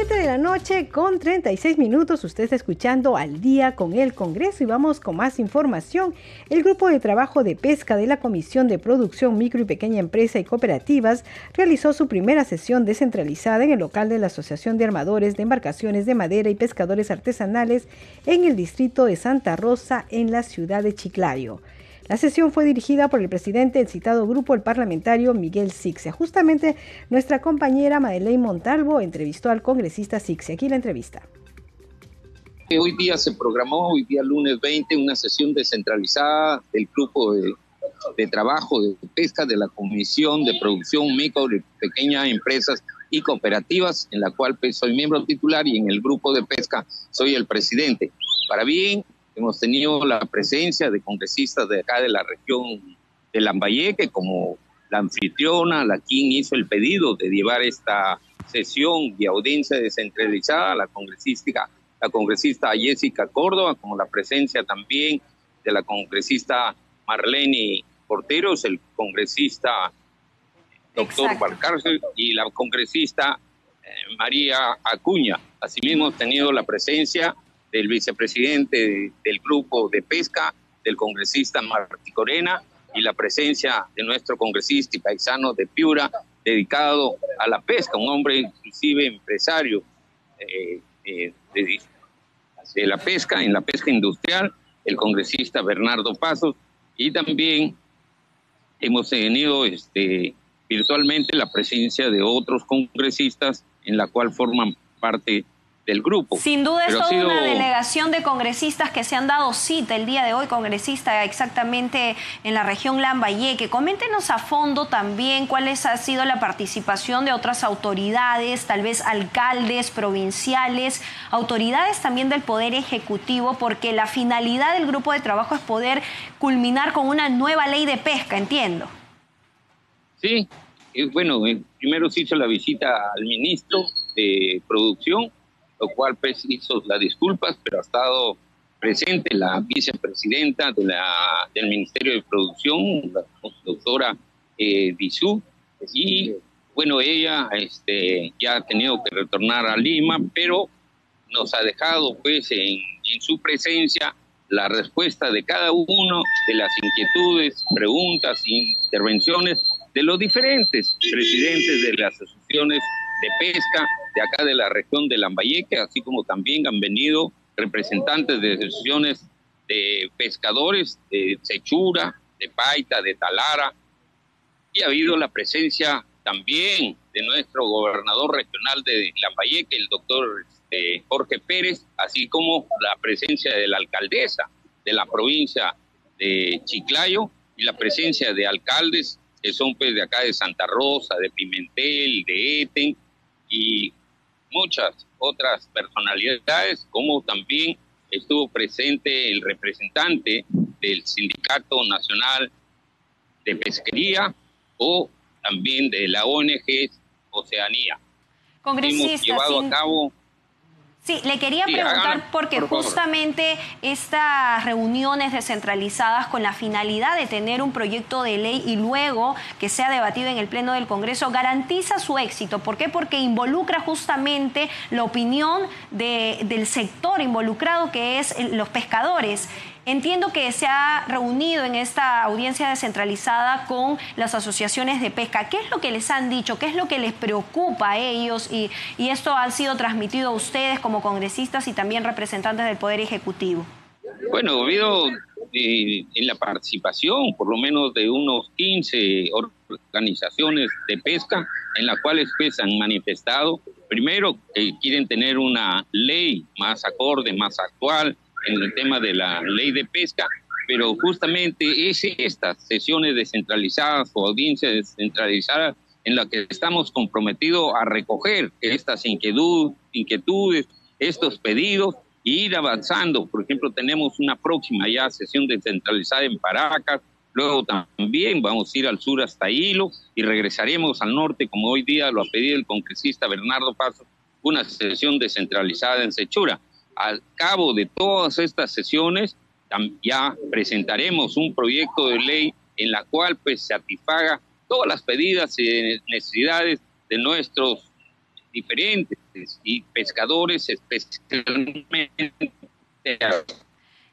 7 de la noche con 36 minutos. Usted está escuchando al día con el Congreso y vamos con más información. El grupo de trabajo de pesca de la Comisión de Producción Micro y Pequeña Empresa y Cooperativas realizó su primera sesión descentralizada en el local de la Asociación de Armadores de Embarcaciones de Madera y Pescadores Artesanales en el distrito de Santa Rosa en la ciudad de Chiclayo. La sesión fue dirigida por el presidente del citado grupo, el parlamentario Miguel Sixia. Justamente nuestra compañera Madeleine Montalvo entrevistó al congresista Sixia. Aquí la entrevista. Hoy día se programó, hoy día lunes 20, una sesión descentralizada del grupo de, trabajo de pesca de la Comisión de Producción Micro de Pequeñas Empresas y Cooperativas, en la cual pues, soy miembro titular y en el grupo de pesca soy el presidente. Para bien, Hemos tenido la presencia de congresistas de acá de la región de Lambayeque, como la anfitriona, la quien hizo el pedido de llevar esta sesión y audiencia descentralizada, la congresista, la congresista Jessica Córdoba, como la presencia también de la congresista Marlene Porteros, el congresista doctor Valcárcel y la congresista eh, María Acuña. Asimismo, hemos tenido la presencia del vicepresidente del grupo de pesca, del congresista Martí Corena y la presencia de nuestro congresista y paisano de Piura, dedicado a la pesca, un hombre inclusive empresario eh, eh, de, la pesca, en la pesca industrial, el congresista Bernardo Pasos, y también hemos tenido este, virtualmente la presencia de otros congresistas en la cual forman parte del grupo. Sin duda es toda una delegación de congresistas que se han dado cita el día de hoy, congresista exactamente en la región Lambayeque. Coméntenos a fondo también cuál es- ha sido la participación de otras autoridades, tal vez alcaldes provinciales, autoridades también del Poder Ejecutivo, porque la finalidad del grupo de trabajo es poder culminar con una nueva ley de pesca, entiendo. Sí, eh, bueno, eh, primero se hizo la visita al ministro de Producción, lo cual pues hizo las disculpas, pero ha estado presente la vicepresidenta de la, del Ministerio de Producción, la doctora eh, Dizú, y bueno, ella este, ya ha tenido que retornar a Lima, pero nos ha dejado pues en, en su presencia la respuesta de cada uno de las inquietudes, preguntas, intervenciones de los diferentes presidentes de las asociaciones de pesca de acá de la región de Lambayeque, así como también han venido representantes de asociaciones de pescadores de Sechura, de Paita, de Talara, y ha habido la presencia también de nuestro gobernador regional de Lambayeque, el doctor este, Jorge Pérez, así como la presencia de la alcaldesa de la provincia de Chiclayo y la presencia de alcaldes que son pues de acá de Santa Rosa, de Pimentel, de Eten y muchas otras personalidades, como también estuvo presente el representante del Sindicato Nacional de Pesquería o también de la ONG Oceanía. Hemos llevado sin- a cabo Sí, le quería preguntar porque justamente estas reuniones descentralizadas con la finalidad de tener un proyecto de ley y luego que sea debatido en el Pleno del Congreso garantiza su éxito. ¿Por qué? Porque involucra justamente la opinión de- del sector involucrado que es los pescadores. Entiendo que se ha reunido en esta audiencia descentralizada con las asociaciones de pesca. ¿Qué es lo que les han dicho? ¿Qué es lo que les preocupa a ellos? Y, y esto ha sido transmitido a ustedes como congresistas y también representantes del Poder Ejecutivo. Bueno, ha habido eh, en la participación por lo menos de unos 15 organizaciones de pesca en las cuales pues han manifestado, primero, que quieren tener una ley más acorde, más actual en el tema de la ley de pesca, pero justamente es estas sesiones descentralizadas o audiencias descentralizadas en las que estamos comprometidos a recoger estas inquietud- inquietudes, estos pedidos e ir avanzando. Por ejemplo, tenemos una próxima ya sesión descentralizada en Paracas, luego también vamos a ir al sur hasta Hilo y regresaremos al norte, como hoy día lo ha pedido el congresista Bernardo Paso, una sesión descentralizada en Sechura. Al cabo de todas estas sesiones, ya presentaremos un proyecto de ley en la cual pues satisfaga todas las pedidas y necesidades de nuestros diferentes y pescadores especialmente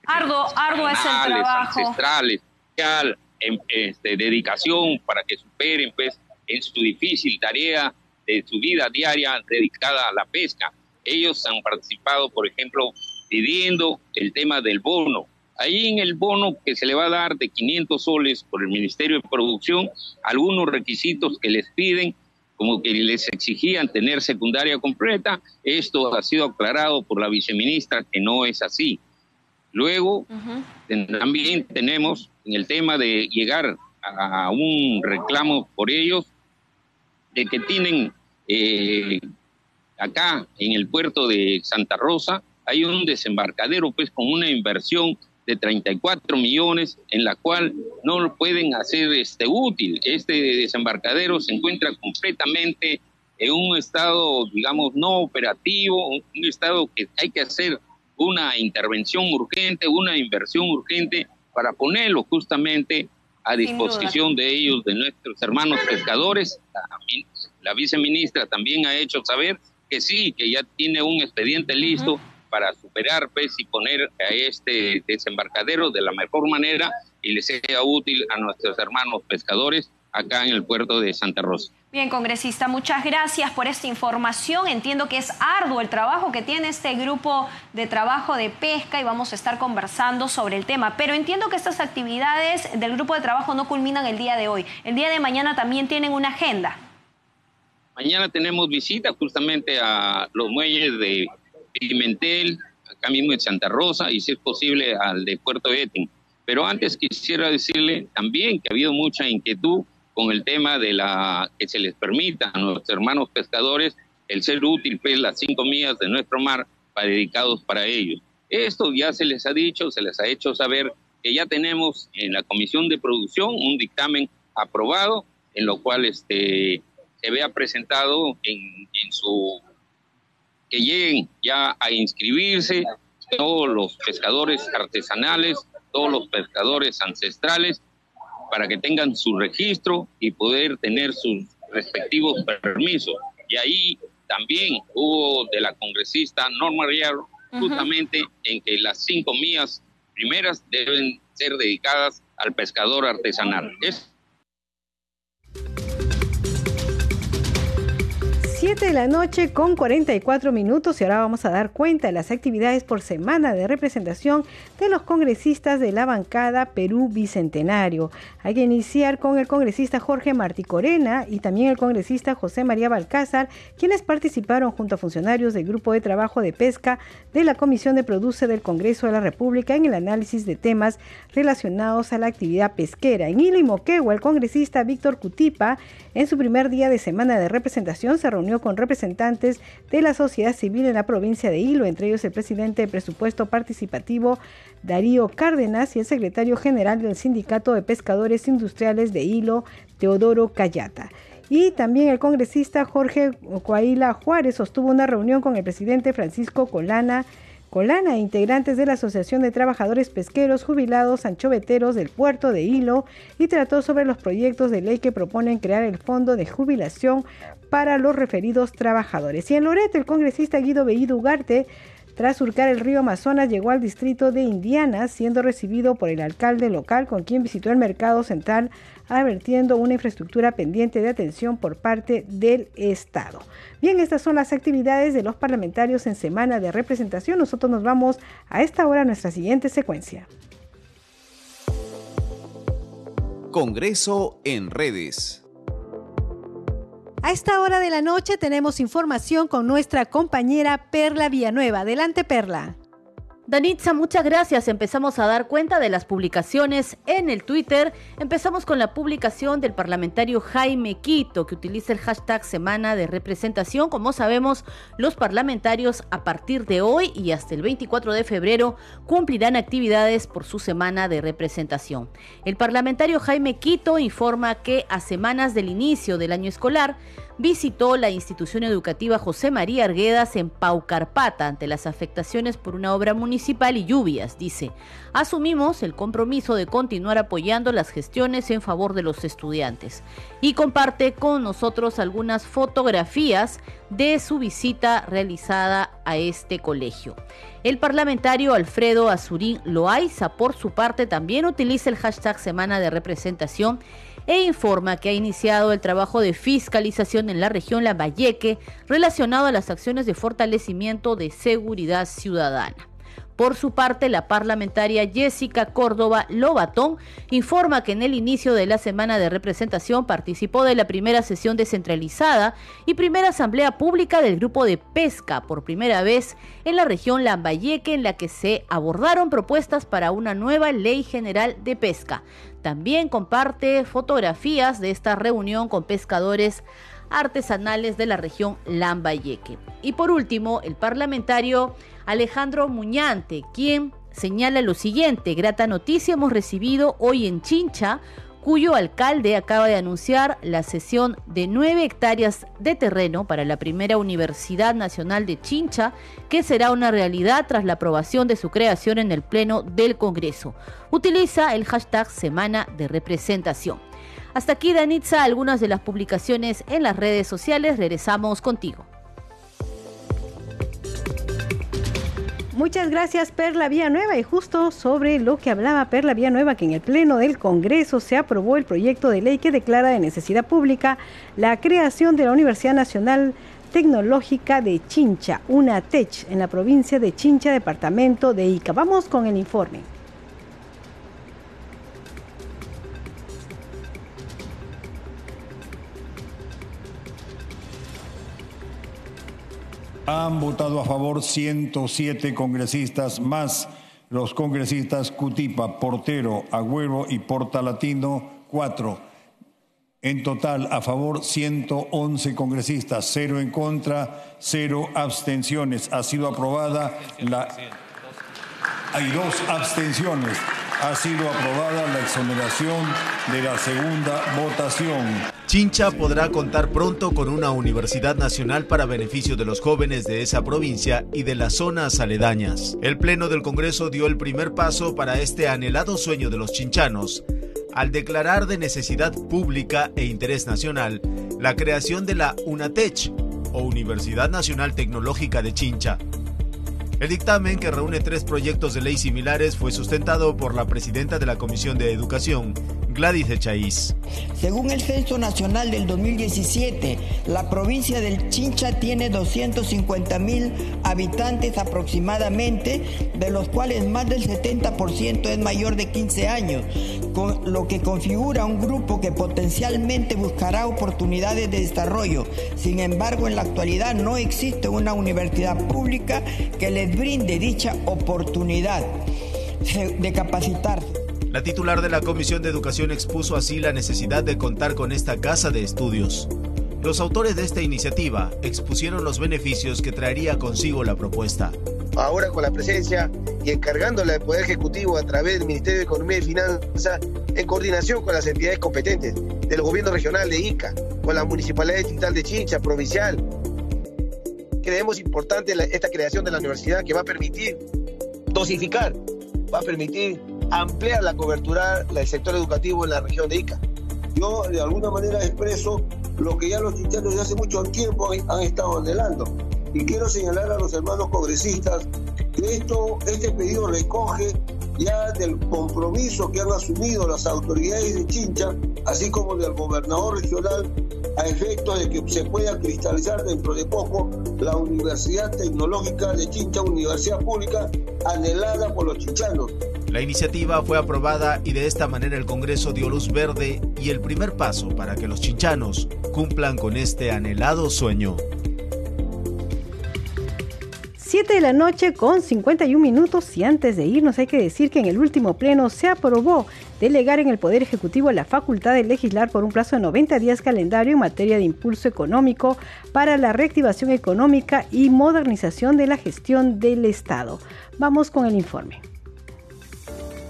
Arduo, arduo es el trabajo. ancestrales, social, em- este, dedicación para que superen pues en su difícil tarea de su vida diaria dedicada a la pesca. Ellos han participado, por ejemplo, pidiendo el tema del bono. Ahí en el bono que se le va a dar de 500 soles por el Ministerio de Producción, algunos requisitos que les piden, como que les exigían tener secundaria completa, esto ha sido aclarado por la viceministra que no es así. Luego, también tenemos en el tema de llegar a un reclamo por ellos, de que tienen eh, acá en el puerto de Santa Rosa, hay un desembarcadero pues con una inversión de 34 millones en la cual no lo pueden hacer este útil. Este desembarcadero se encuentra completamente en un estado, digamos, no operativo, un estado que hay que hacer una intervención urgente, una inversión urgente para ponerlo justamente a disposición de ellos, de nuestros hermanos pescadores. La, la viceministra también ha hecho saber que sí, que ya tiene un expediente listo para superar pues, y poner a este desembarcadero de la mejor manera y le sea útil a nuestros hermanos pescadores acá en el puerto de Santa Rosa. Bien, congresista, muchas gracias por esta información. Entiendo que es arduo el trabajo que tiene este grupo de trabajo de pesca y vamos a estar conversando sobre el tema. Pero entiendo que estas actividades del grupo de trabajo no culminan el día de hoy. El día de mañana también tienen una agenda. Mañana tenemos visita justamente a los muelles de Pimentel, acá mismo en Santa Rosa y si es posible al de Puerto Etin. Pero antes quisiera decirle también que ha habido mucha inquietud con el tema de la que se les permita a nuestros hermanos pescadores el ser útil, pues las cinco millas de nuestro mar para, dedicados para ellos. Esto ya se les ha dicho, se les ha hecho saber que ya tenemos en la Comisión de Producción un dictamen aprobado, en lo cual este, se vea presentado en, en su que lleguen ya a inscribirse todos los pescadores artesanales, todos los pescadores ancestrales, para que tengan su registro y poder tener sus respectivos permisos. Y ahí también hubo de la congresista Norma Riaro, justamente en que las cinco millas primeras deben ser dedicadas al pescador artesanal. Es 7 de la noche con 44 minutos y ahora vamos a dar cuenta de las actividades por semana de representación de los congresistas de la bancada Perú Bicentenario. Hay que iniciar con el congresista Jorge Martí Corena y también el congresista José María Balcázar, quienes participaron junto a funcionarios del Grupo de Trabajo de Pesca de la Comisión de Produce del Congreso de la República en el análisis de temas relacionados a la actividad pesquera. En Hilo el congresista Víctor Cutipa, en su primer día de semana de representación, se reunió con representantes de la sociedad civil en la provincia de Hilo, entre ellos el presidente de presupuesto participativo Darío Cárdenas y el secretario general del Sindicato de Pescadores Industriales de Hilo, Teodoro Cayata. Y también el congresista Jorge Coaila Juárez sostuvo una reunión con el presidente Francisco Colana Colana, integrantes de la Asociación de Trabajadores Pesqueros Jubilados Anchoveteros del Puerto de Hilo, y trató sobre los proyectos de ley que proponen crear el Fondo de Jubilación para los referidos trabajadores. Y en Loreto, el congresista Guido Bellido Ugarte tras surcar el río Amazonas, llegó al distrito de Indiana, siendo recibido por el alcalde local, con quien visitó el mercado central, advirtiendo una infraestructura pendiente de atención por parte del Estado. Bien, estas son las actividades de los parlamentarios en semana de representación. Nosotros nos vamos a esta hora a nuestra siguiente secuencia. Congreso en redes. A esta hora de la noche tenemos información con nuestra compañera Perla Villanueva. Adelante, Perla. Danitza, muchas gracias. Empezamos a dar cuenta de las publicaciones en el Twitter. Empezamos con la publicación del parlamentario Jaime Quito, que utiliza el hashtag Semana de Representación. Como sabemos, los parlamentarios a partir de hoy y hasta el 24 de febrero cumplirán actividades por su semana de representación. El parlamentario Jaime Quito informa que a semanas del inicio del año escolar, visitó la institución educativa José María Arguedas en Paucarpata ante las afectaciones por una obra municipal y lluvias, dice. Asumimos el compromiso de continuar apoyando las gestiones en favor de los estudiantes y comparte con nosotros algunas fotografías de su visita realizada a este colegio. El parlamentario Alfredo Azurín Loaiza, por su parte, también utiliza el hashtag Semana de Representación e informa que ha iniciado el trabajo de fiscalización en la región Lambayeque relacionado a las acciones de fortalecimiento de seguridad ciudadana. Por su parte, la parlamentaria Jessica Córdoba Lobatón informa que en el inicio de la semana de representación participó de la primera sesión descentralizada y primera asamblea pública del grupo de pesca por primera vez en la región Lambayeque en la que se abordaron propuestas para una nueva ley general de pesca. También comparte fotografías de esta reunión con pescadores artesanales de la región Lambayeque. Y por último, el parlamentario Alejandro Muñante, quien señala lo siguiente, grata noticia hemos recibido hoy en Chincha cuyo alcalde acaba de anunciar la cesión de 9 hectáreas de terreno para la primera Universidad Nacional de Chincha, que será una realidad tras la aprobación de su creación en el Pleno del Congreso. Utiliza el hashtag Semana de Representación. Hasta aquí, Danitza, algunas de las publicaciones en las redes sociales. Regresamos contigo. Muchas gracias Perla Villanueva y justo sobre lo que hablaba Perla Villanueva que en el Pleno del Congreso se aprobó el proyecto de ley que declara de necesidad pública la creación de la Universidad Nacional Tecnológica de Chincha, una TECH, en la provincia de Chincha, departamento de Ica. Vamos con el informe. Han votado a favor 107 congresistas más los congresistas Cutipa, Portero, Agüero y Portalatino, 4. En total, a favor 111 congresistas, cero en contra, cero abstenciones. Ha sido aprobada la... Hay dos abstenciones. Ha sido aprobada la exoneración de la segunda votación. Chincha podrá contar pronto con una universidad nacional para beneficio de los jóvenes de esa provincia y de las zonas aledañas. El Pleno del Congreso dio el primer paso para este anhelado sueño de los chinchanos al declarar de necesidad pública e interés nacional la creación de la UNATECH o Universidad Nacional Tecnológica de Chincha. El dictamen, que reúne tres proyectos de ley similares, fue sustentado por la presidenta de la Comisión de Educación, Gladys Echaíz. Según el Censo Nacional del 2017, la provincia del Chincha tiene 250 mil habitantes aproximadamente, de los cuales más del 70% es mayor de 15 años, con lo que configura un grupo que potencialmente buscará oportunidades de desarrollo. Sin embargo, en la actualidad no existe una universidad pública que les brinde dicha oportunidad de capacitarse. La titular de la Comisión de Educación expuso así la necesidad de contar con esta casa de estudios. Los autores de esta iniciativa expusieron los beneficios que traería consigo la propuesta. Ahora con la presencia y encargándole al Poder Ejecutivo a través del Ministerio de Economía y Finanzas, en coordinación con las entidades competentes del Gobierno Regional de Ica, con la Municipalidad Distrital de Chincha, Provincial, creemos importante esta creación de la universidad que va a permitir dosificar, va a permitir ampliar la cobertura del sector educativo en la región de Ica. Yo de alguna manera expreso lo que ya los chinchanos de hace mucho tiempo han estado anhelando. Y quiero señalar a los hermanos congresistas que esto, este pedido recoge ya del compromiso que han asumido las autoridades de Chincha, así como del gobernador regional, a efectos de que se pueda cristalizar dentro de poco la Universidad Tecnológica de Chincha, universidad pública anhelada por los chinchanos. La iniciativa fue aprobada y de esta manera el Congreso dio luz verde y el primer paso para que los chinchanos cumplan con este anhelado sueño. 7 de la noche con 51 minutos y antes de irnos hay que decir que en el último pleno se aprobó delegar en el Poder Ejecutivo la facultad de legislar por un plazo de 90 días calendario en materia de impulso económico para la reactivación económica y modernización de la gestión del Estado. Vamos con el informe.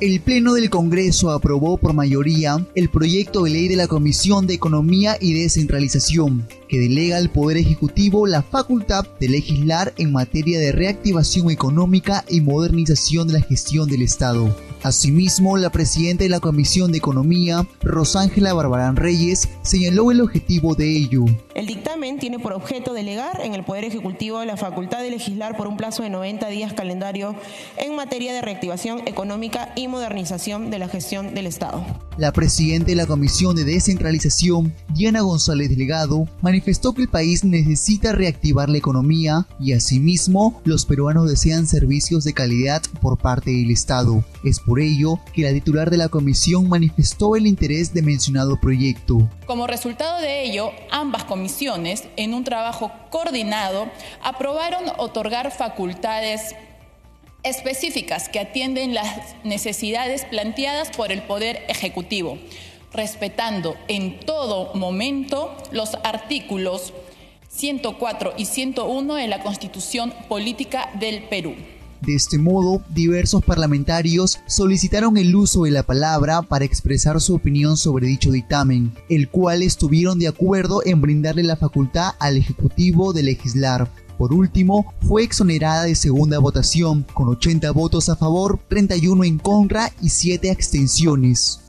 El Pleno del Congreso aprobó por mayoría el proyecto de ley de la Comisión de Economía y Descentralización, que delega al Poder Ejecutivo la facultad de legislar en materia de reactivación económica y modernización de la gestión del Estado. Asimismo, la presidenta de la Comisión de Economía, Rosángela Barbarán Reyes, señaló el objetivo de ello. El dictamen tiene por objeto delegar en el Poder Ejecutivo la facultad de legislar por un plazo de 90 días calendario en materia de reactivación económica y modernización de la gestión del Estado. La presidenta de la Comisión de Descentralización, Diana González Delegado, manifestó que el país necesita reactivar la economía y asimismo los peruanos desean servicios de calidad por parte del Estado. Es por ello que la titular de la comisión manifestó el interés de mencionado proyecto. Como resultado de ello, ambas comisiones, en un trabajo coordinado, aprobaron otorgar facultades específicas que atienden las necesidades planteadas por el Poder Ejecutivo, respetando en todo momento los artículos 104 y 101 de la Constitución Política del Perú. De este modo, diversos parlamentarios solicitaron el uso de la palabra para expresar su opinión sobre dicho dictamen, el cual estuvieron de acuerdo en brindarle la facultad al Ejecutivo de legislar. Por último, fue exonerada de segunda votación, con 80 votos a favor, 31 en contra y 7 abstenciones.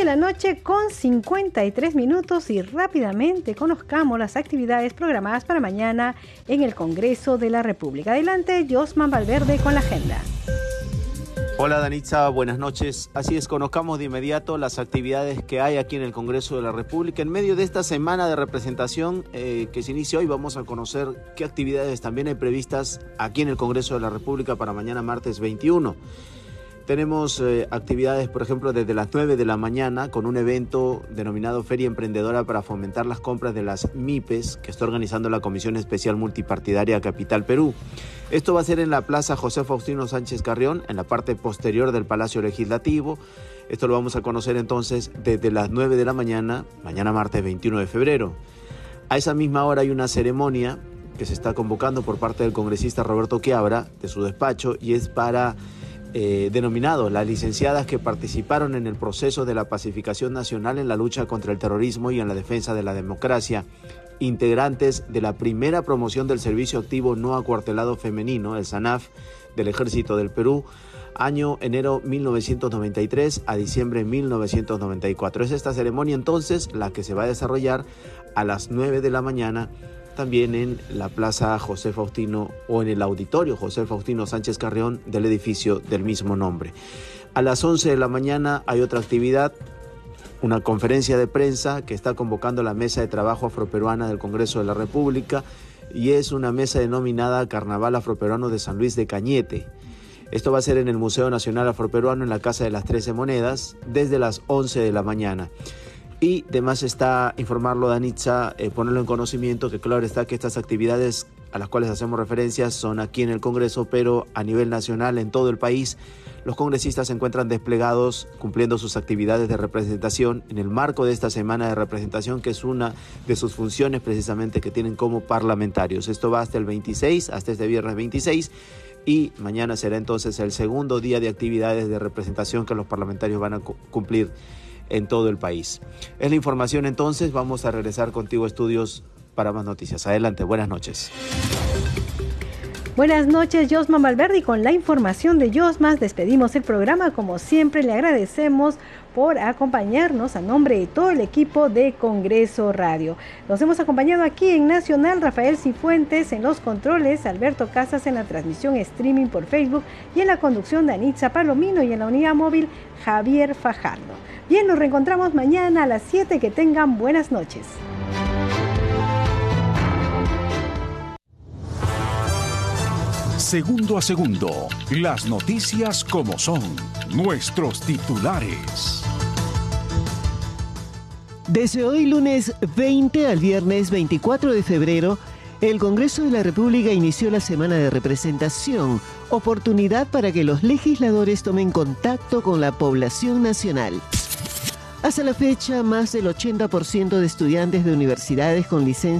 De la noche con 53 minutos y rápidamente conozcamos las actividades programadas para mañana en el Congreso de la República. Adelante, Josman Valverde con la agenda. Hola Danitza, buenas noches. Así es, conozcamos de inmediato las actividades que hay aquí en el Congreso de la República. En medio de esta semana de representación eh, que se inicia hoy, vamos a conocer qué actividades también hay previstas aquí en el Congreso de la República para mañana martes 21. Tenemos eh, actividades, por ejemplo, desde las 9 de la mañana con un evento denominado Feria Emprendedora para fomentar las compras de las MIPES que está organizando la Comisión Especial Multipartidaria Capital Perú. Esto va a ser en la Plaza José Faustino Sánchez Carrión, en la parte posterior del Palacio Legislativo. Esto lo vamos a conocer entonces desde las 9 de la mañana, mañana martes 21 de febrero. A esa misma hora hay una ceremonia que se está convocando por parte del congresista Roberto Quiabra de su despacho y es para eh, denominado las licenciadas que participaron en el proceso de la pacificación nacional en la lucha contra el terrorismo y en la defensa de la democracia, integrantes de la primera promoción del servicio activo no acuartelado femenino, el SANAF, del Ejército del Perú, año enero 1993 a diciembre 1994. Es esta ceremonia entonces la que se va a desarrollar a las 9 de la mañana también en la Plaza José Faustino o en el auditorio José Faustino Sánchez Carrión del edificio del mismo nombre. A las 11 de la mañana hay otra actividad, una conferencia de prensa que está convocando la Mesa de Trabajo Afroperuana del Congreso de la República y es una mesa denominada Carnaval Afroperuano de San Luis de Cañete. Esto va a ser en el Museo Nacional Afroperuano en la Casa de las Trece Monedas desde las 11 de la mañana. Y además está informarlo, Danitza, eh, ponerlo en conocimiento que claro está que estas actividades a las cuales hacemos referencias son aquí en el Congreso, pero a nivel nacional, en todo el país, los congresistas se encuentran desplegados cumpliendo sus actividades de representación en el marco de esta semana de representación, que es una de sus funciones precisamente que tienen como parlamentarios. Esto va hasta el 26, hasta este viernes 26 y mañana será entonces el segundo día de actividades de representación que los parlamentarios van a cumplir en todo el país. Es la información entonces, vamos a regresar contigo estudios para más noticias. Adelante, buenas noches. Buenas noches, Josma Malverdi. Con la información de Josmas despedimos el programa. Como siempre, le agradecemos por acompañarnos a nombre de todo el equipo de Congreso Radio. Nos hemos acompañado aquí en Nacional Rafael Cifuentes en los controles, Alberto Casas en la transmisión streaming por Facebook y en la conducción de Anitza Palomino y en la unidad móvil Javier Fajardo. Bien, nos reencontramos mañana a las 7. Que tengan buenas noches. Segundo a segundo, las noticias como son, nuestros titulares. Desde hoy lunes 20 al viernes 24 de febrero, el Congreso de la República inició la semana de representación, oportunidad para que los legisladores tomen contacto con la población nacional. Hasta la fecha, más del 80% de estudiantes de universidades con licencia